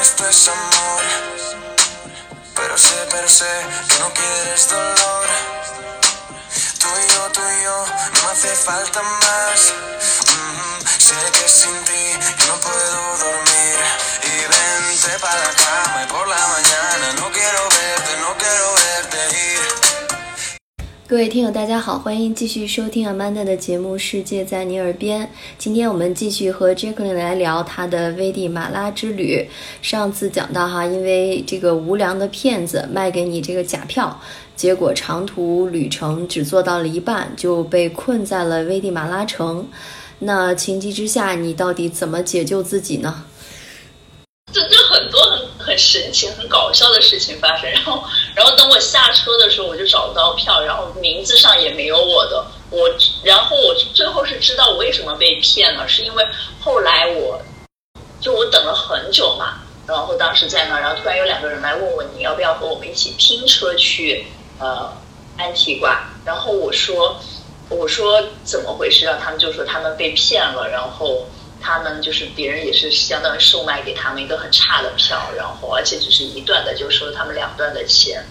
esto es amor. Pero sé, pero sé que no quieres dolor. Tú y yo, tú y yo, no me hace falta más. Mm, sé que sin ti yo no puedo dormir. Y vente para la cama y por la mañana no 各位听友，大家好，欢迎继续收听 Amanda 的节目《世界在你耳边》。今天我们继续和 Jacqueline 来聊她的危地马拉之旅。上次讲到哈，因为这个无良的骗子卖给你这个假票，结果长途旅程只做到了一半，就被困在了危地马拉城。那情急之下，你到底怎么解救自己呢？神奇、很搞笑的事情发生。然后，然后等我下车的时候，我就找不到票，然后名字上也没有我的。我，然后我最后是知道我为什么被骗了，是因为后来我，就我等了很久嘛，然后当时在那，然后突然有两个人来问我你要不要和我们一起拼车去呃安提瓜，然后我说我说怎么回事啊？他们就说他们被骗了，然后。他们就是别人也是相当于售卖给他们一个很差的票，然后而且只是一段的，就收了他们两段的钱，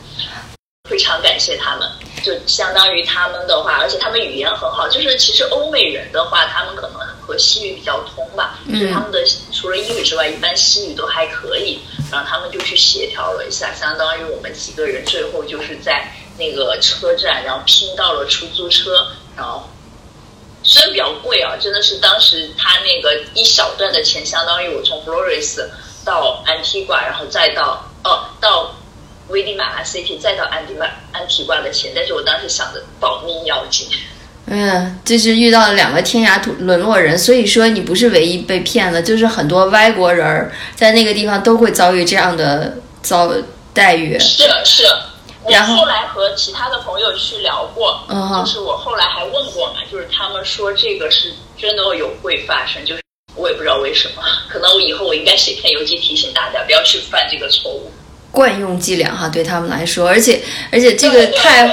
非常感谢他们。就相当于他们的话，而且他们语言很好，就是其实欧美人的话，他们可能和西语比较通吧，就是他们的除了英语之外，一般西语都还可以。然后他们就去协调了一下，相当于我们几个人最后就是在那个车站，然后拼到了出租车，然后。虽然比较贵啊，真的是当时他那个一小段的钱，相当于我从 Flores 到安提瓜，然后再到哦到危地马拉 City，再到安提瓜安提瓜的钱。但是我当时想的保命要紧。嗯，就是遇到了两个天涯沦落人，所以说你不是唯一被骗的，就是很多外国人在那个地方都会遭遇这样的遭待遇。是是。我后来和其他的朋友去聊过，就是我后来还问过嘛，就是他们说这个是真的有会发生，就是我也不知道为什么，可能我以后我应该写篇游记提醒大家不要去犯这个错误。惯用伎俩哈，对他们来说，而且而且这个太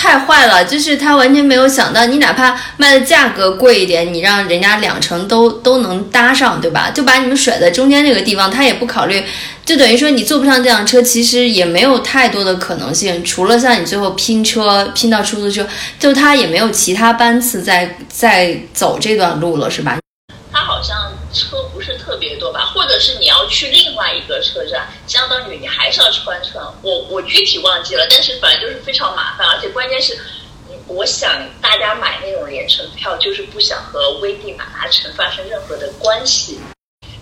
太坏了，就是他完全没有想到，你哪怕卖的价格贵一点，你让人家两成都都能搭上，对吧？就把你们甩在中间这个地方，他也不考虑。就等于说你坐不上这辆车，其实也没有太多的可能性，除了像你最后拼车拼到出租车，就他也没有其他班次在在走这段路了，是吧？他好像车不是特别，或者是你要去另外一个车站，相当于你还是要穿城。我我具体忘记了，但是反正就是非常麻烦，而且关键是，我想大家买那种联程票，就是不想和危地马拉城发生任何的关系。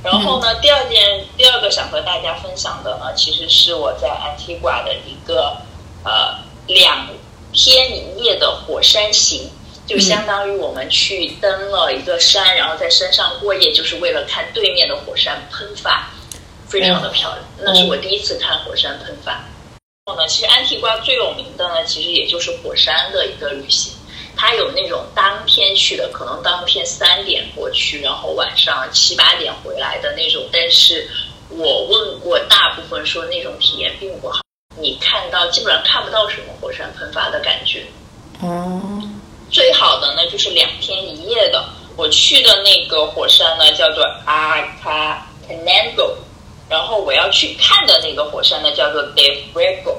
然后呢，第二件，第二个想和大家分享的呢，其实是我在安提瓜的一个呃两天一夜的火山行，就相当于我们去登了一个山，然后在山上过夜，就是为了看对面的火山喷发，非常的漂亮。那是我第一次看火山喷发。然后呢，其实安提瓜最有名的呢，其实也就是火山的一个旅行。它有那种当天去的，可能当天三点过去，然后晚上七八点回来的那种。但是我问过，大部分说那种体验并不好。你看到基本上看不到什么火山喷发的感觉。哦。最好的呢就是两天一夜的。我去的那个火山呢叫做阿卡 n a n g o 然后我要去看的那个火山呢叫做 De Fuego。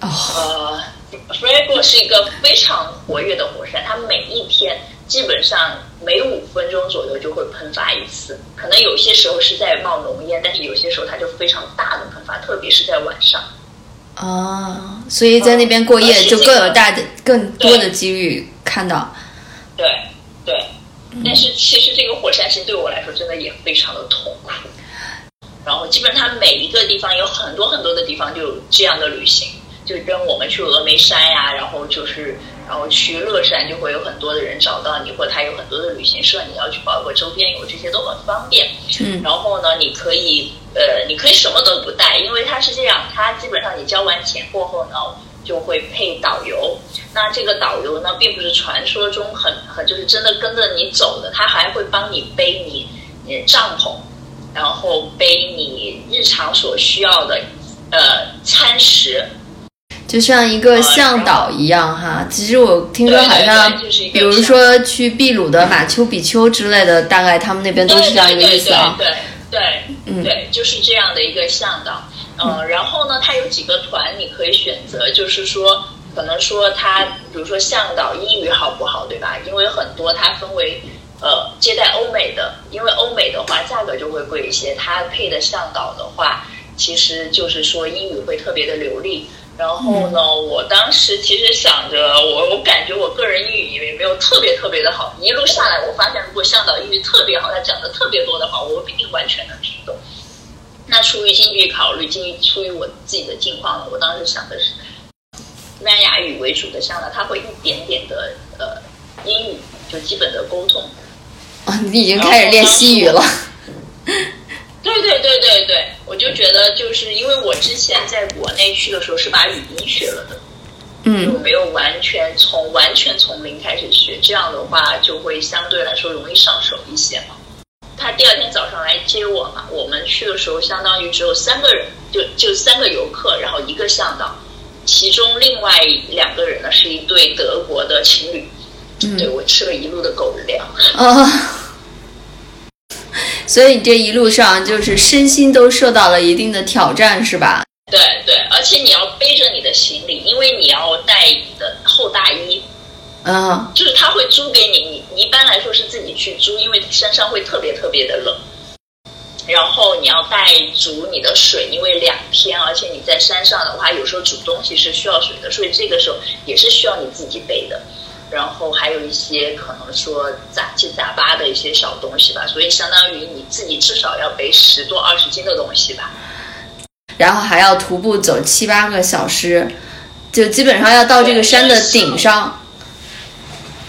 哦。呃。f r e g o 是一个非常活跃的火山，它每一天基本上每五分钟左右就会喷发一次，可能有些时候是在冒浓烟，但是有些时候它就非常大的喷发，特别是在晚上。啊，所以在那边过夜就更有大的、更多的机遇看到。对对，但是其实这个火山行对我来说真的也非常的痛苦。然后基本上它每一个地方有很多很多的地方就有这样的旅行。就跟我们去峨眉山呀，然后就是，然后去乐山，就会有很多的人找到你，或他有很多的旅行社，你要去包括周边游，这些都很方便。嗯。然后呢，你可以，呃，你可以什么都不带，因为它是这样，它基本上你交完钱过后呢，就会配导游。那这个导游呢，并不是传说中很很就是真的跟着你走的，他还会帮你背你你帐篷，然后背你日常所需要的呃餐食。就像一个向导一样哈，其实我听说好像，比如说去秘鲁的马丘比丘之类的，大概他们那边都是这样一个意思啊。对对，嗯对，就是这样的一个向导。嗯，然后呢，它有几个团你可以选择，就是说，可能说它，比如说向导英语好不好，对吧？因为很多它分为呃接待欧美的，因为欧美的话价格就会贵一些，它配的向导的话，其实就是说英语会特别的流利。然后呢，我当时其实想着，我我感觉我个人英语也没有特别特别的好，一路下来，我发现如果向导英语特别好，他讲的特别多的话，我不一定完全能听懂。那出于经济考虑，基于出于我自己的境况呢，我当时想的是西班牙语为主的向导，他会一点点的呃英语，就基本的沟通。啊，你已经开始练西语了。对对对对对，我就觉得就是因为我之前在国内去的时候是把语音学了的，嗯就嗯没有完全从完全从零开始学，这样的话就会相对来说容易上手一些嘛。他第二天早上来接我嘛，我们去的时候相当于只有三个人，就就三个游客，然后一个向导，其中另外两个人呢是一对德国的情侣，嗯对嗯我吃了一路的狗粮。啊。所以这一路上就是身心都受到了一定的挑战，是吧？对对，而且你要背着你的行李，因为你要带你的厚大衣，嗯就是他会租给你，你你一般来说是自己去租，因为山上会特别特别的冷。然后你要带足你的水，因为两天，而且你在山上的话，有时候煮东西是需要水的，所以这个时候也是需要你自己背的。然后还有一些可能说杂七杂八的一些小东西吧，所以相当于你自己至少要背十多二十斤的东西吧。然后还要徒步走七八个小时，就基本上要到这个山的顶上。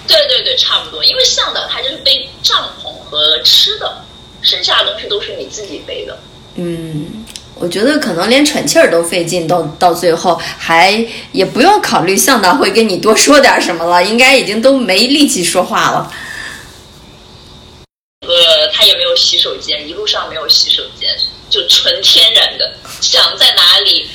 对对对，差不多。因为向导他就是背帐篷和吃的，剩下的东西都是你自己背的。嗯，我觉得可能连喘气儿都费劲，到到最后还也不用考虑向导会跟你多说点什么了，应该已经都没力气说话了。呃，他也没有洗手间，一路上没有洗手间，就纯天然的，想在哪里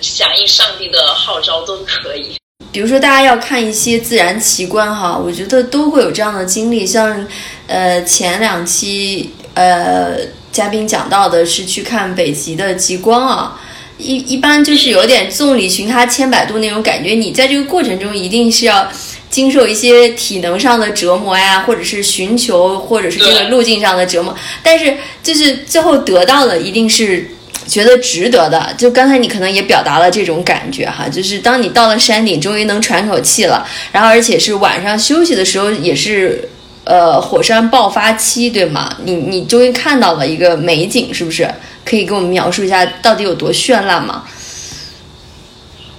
响应上帝的号召都可以。比如说，大家要看一些自然奇观哈，我觉得都会有这样的经历。像，呃，前两期呃嘉宾讲到的是去看北极的极光啊，一一般就是有点众里寻他千百度那种感觉。你在这个过程中一定是要经受一些体能上的折磨呀，或者是寻求，或者是这个路径上的折磨。但是就是最后得到的一定是觉得值得的。就刚才你可能也表达了这种感觉哈，就是当你到了山顶，终于能喘口气了，然后而且是晚上休息的时候，也是呃火山爆发期，对吗？你你终于看到了一个美景，是不是？可以给我们描述一下到底有多绚烂吗？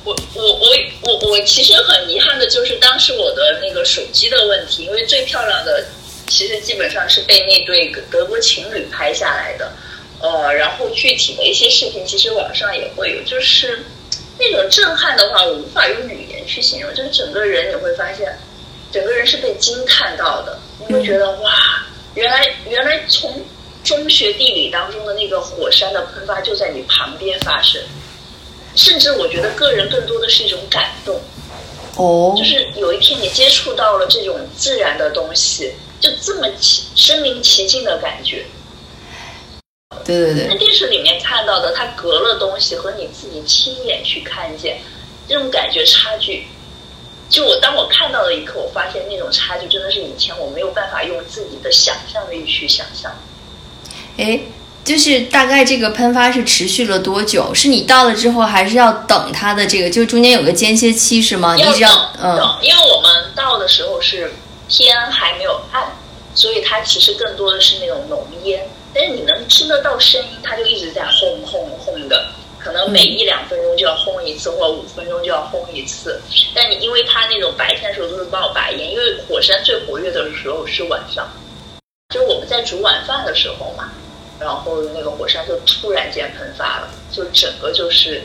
我我我我我其实很遗憾的就是当时我的那个手机的问题，因为最漂亮的其实基本上是被那对德国情侣拍下来的，呃，然后具体的一些视频其实网上也会有，就是那种震撼的话，我无法用语言去形容，就是整个人你会发现，整个人是被惊叹到的，你会觉得哇，原来原来从中学地理当中的那个火山的喷发就在你旁边发生。甚至我觉得个人更多的是一种感动，哦就是有一天你接触到了这种自然的东西，就这么奇身临其境的感觉。对对对在，电视里面看到的，它隔了东西和你自己亲眼去看见，这种感觉差距，就我当我看到的一刻，我发现那种差距真的是以前我没有办法用自己的想象力去想象。哎，就是大概这个喷发是持续了多久？是你到了之后，还是要等它的这个？就中间有个间歇期是吗？你要只要嗯等等，因为我们到的时候是天还没有暗，所以它其实更多的是那种浓烟，但是你能听得到声音，它就一直在轰轰轰的，可能每一两分钟就要轰一次，或者五分钟就要轰一次。但你因为它那种白天的时候都是冒白烟，因为火山最活跃的时候是晚上，就是我们在煮晚饭的时候嘛，然后那个火山就突然间喷发了，就整个就是。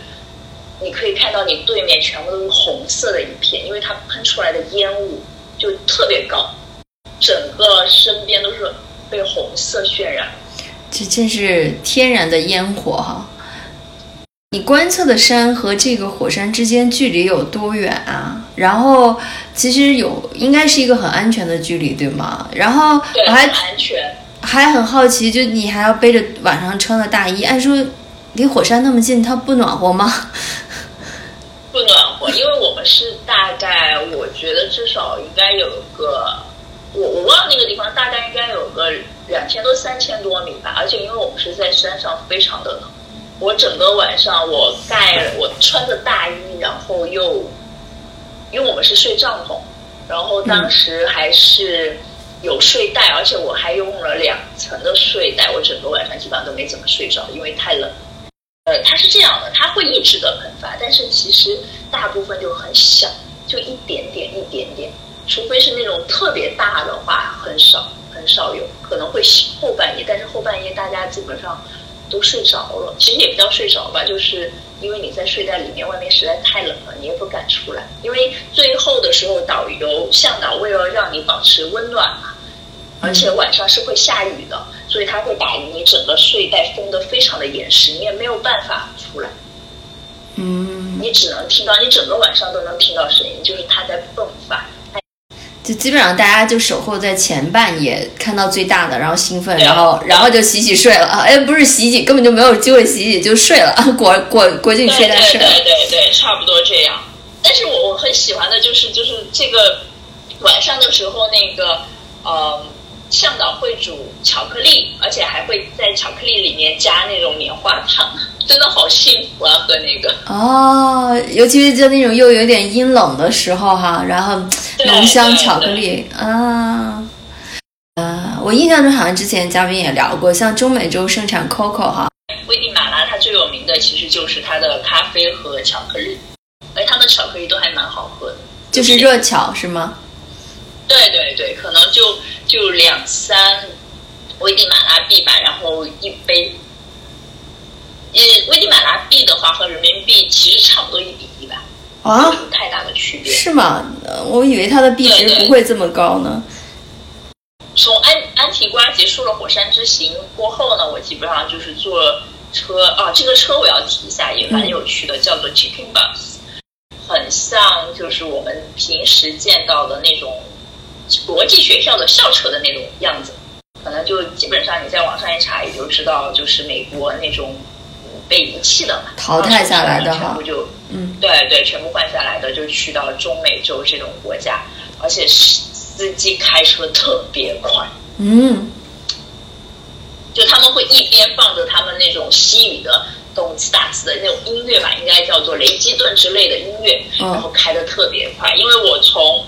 你可以看到你对面全部都是红色的一片，因为它喷出来的烟雾就特别高，整个身边都是被红色渲染。这真是天然的烟火哈。你观测的山和这个火山之间距离有多远啊？然后其实有应该是一个很安全的距离，对吗？然后，我还很安全。还很好奇，就你还要背着晚上穿的大衣，按说离火山那么近，它不暖和吗？不暖和，因为我们是大概，我觉得至少应该有个，我我忘了那个地方，大概应该有个两千多三千多米吧。而且因为我们是在山上，非常的冷。我整个晚上我盖，我穿着大衣，然后又，因为我们是睡帐篷，然后当时还是有睡袋，而且我还用了两层的睡袋，我整个晚上基本上都没怎么睡着，因为太冷。呃，它是这样的，它会一直的喷发，但是其实大部分就很小，就一点点一点点，除非是那种特别大的话，很少很少有，可能会后半夜，但是后半夜大家基本上都睡着了，其实也不叫睡着吧，就是因为你在睡袋里面，外面实在太冷了，你也不敢出来，因为最后的时候导游向导为了让你保持温暖嘛，而且晚上是会下雨的。所以他会把你整个睡袋封得非常的严实，你也没有办法出来。嗯，你只能听到，你整个晚上都能听到声音，就是它在迸发。就基本上大家就守候在前半夜，看到最大的，然后兴奋，然后然后就洗洗睡了啊！哎，不是洗洗，根本就没有机会洗洗就睡了，裹裹裹进睡袋睡了。对对对对，差不多这样。但是我我很喜欢的就是就是这个晚上的时候那个呃。向导会煮巧克力，而且还会在巧克力里面加那种棉花糖，真的好幸福啊！喝那个哦，尤其是就那种又有点阴冷的时候哈，然后浓香巧克力啊，呃，我印象中好像之前嘉宾也聊过，像中美洲盛产 coco 哈，危地马拉它最有名的其实就是它的咖啡和巧克力，哎，它的巧克力都还蛮好喝的，就是热巧是吗？对对对，可能就就两三危地马拉币吧，然后一杯。呃，危地马拉币的话和人民币其实差不多一比一吧，啊，没有太大的区别。是吗？我以为它的币值不会这么高呢。从安安提瓜结束了火山之行过后呢，我基本上就是坐车啊，这个车我要提一下，也蛮有趣的，叫做 Chicken Bus，很像就是我们平时见到的那种。国际学校的校车的那种样子，可能就基本上你在网上一查也就知道，就是美国那种被遗弃的嘛，淘汰下来的全部就嗯，对对，全部换下来的就去到中美洲这种国家，而且司机开车特别快，嗯，就他们会一边放着他们那种西语的动次打次的那种音乐吧，应该叫做雷基顿之类的音乐，然后开的特别快，因为我从。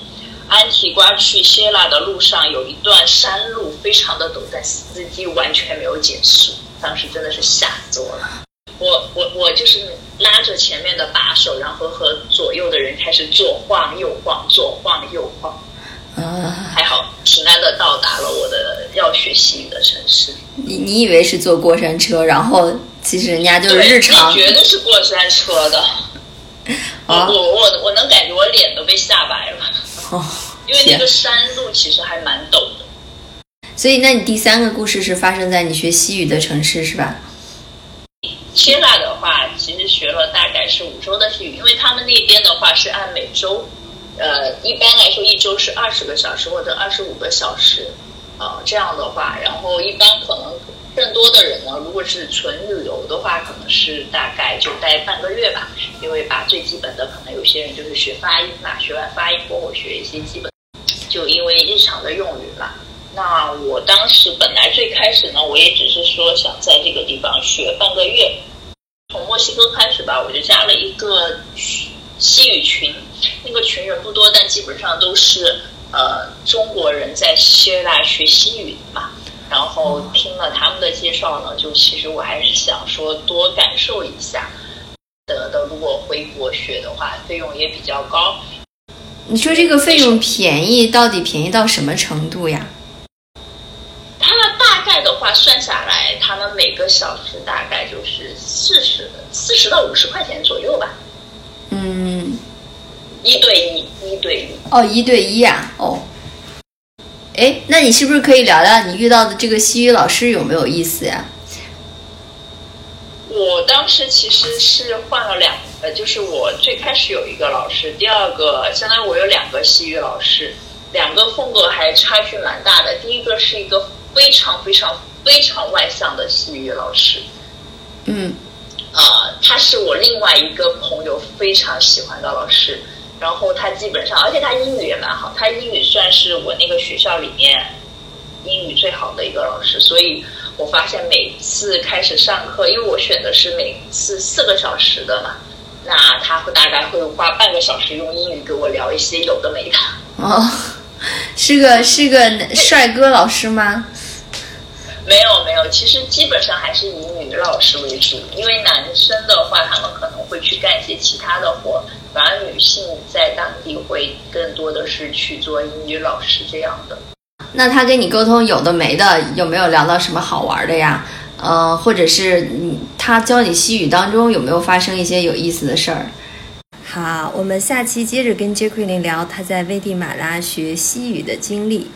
安提瓜去希腊的路上有一段山路，非常的陡，但司机完全没有减速，当时真的是吓死我了。我我我就是拉着前面的把手，然后和左右的人开始左晃右晃，左晃右晃。啊，还好平安的到达了我的要学习语的城市。你你以为是坐过山车，然后其实人家就是日常。对绝对是过山车的。啊，我我我能感觉我脸都被吓白了。哦，因为那个山路其实还蛮陡的，所以那你第三个故事是发生在你学西语的城市是吧？希腊的话，其实学了大概是五周的西语，因为他们那边的话是按每周，呃，一般来说一周是二十个小时或者二十五个小时，呃，这样的话，然后一般可能。更多的人呢，如果是纯旅游的话，可能是大概就待半个月吧，因为把最基本的，可能有些人就是学发音嘛，学完发音过后学一些基本，就因为日常的用语嘛。那我当时本来最开始呢，我也只是说想在这个地方学半个月，从墨西哥开始吧，我就加了一个西语群，那个群人不多，但基本上都是呃中国人在希腊学西语嘛。然后听了他们的介绍呢，就其实我还是想说多感受一下。的的，如果回国学的话，费用也比较高。你说这个费用便宜，到底便宜到什么程度呀？它大概的话算下来，他们每个小时大概就是四十四十到五十块钱左右吧。嗯，一对一，一对一。哦，一对一啊，哦。哎，那你是不是可以聊聊你遇到的这个西语老师有没有意思呀？我当时其实是换了两，呃，就是我最开始有一个老师，第二个相当于我有两个西语老师，两个风格还差距蛮大的。第一个是一个非常非常非常外向的西语老师。嗯，啊，他是我另外一个朋友非常喜欢的老师。然后他基本上，而且他英语也蛮好，他英语算是我那个学校里面英语最好的一个老师。所以我发现每次开始上课，因为我选的是每次四个小时的嘛，那他会大概会花半个小时用英语给我聊一些有的没的。哦，是个是个帅哥老师吗？没有没有，其实基本上还是以女老师为主，因为男生的话，他们会去干一些其他的活，反而女性在当地会更多的是去做英语老师这样的。那他跟你沟通有的没的，有没有聊到什么好玩的呀？呃，或者是你他教你西语当中有没有发生一些有意思的事儿？好，我们下期接着跟 j a c q u e l i n 聊他在危地马拉学西语的经历。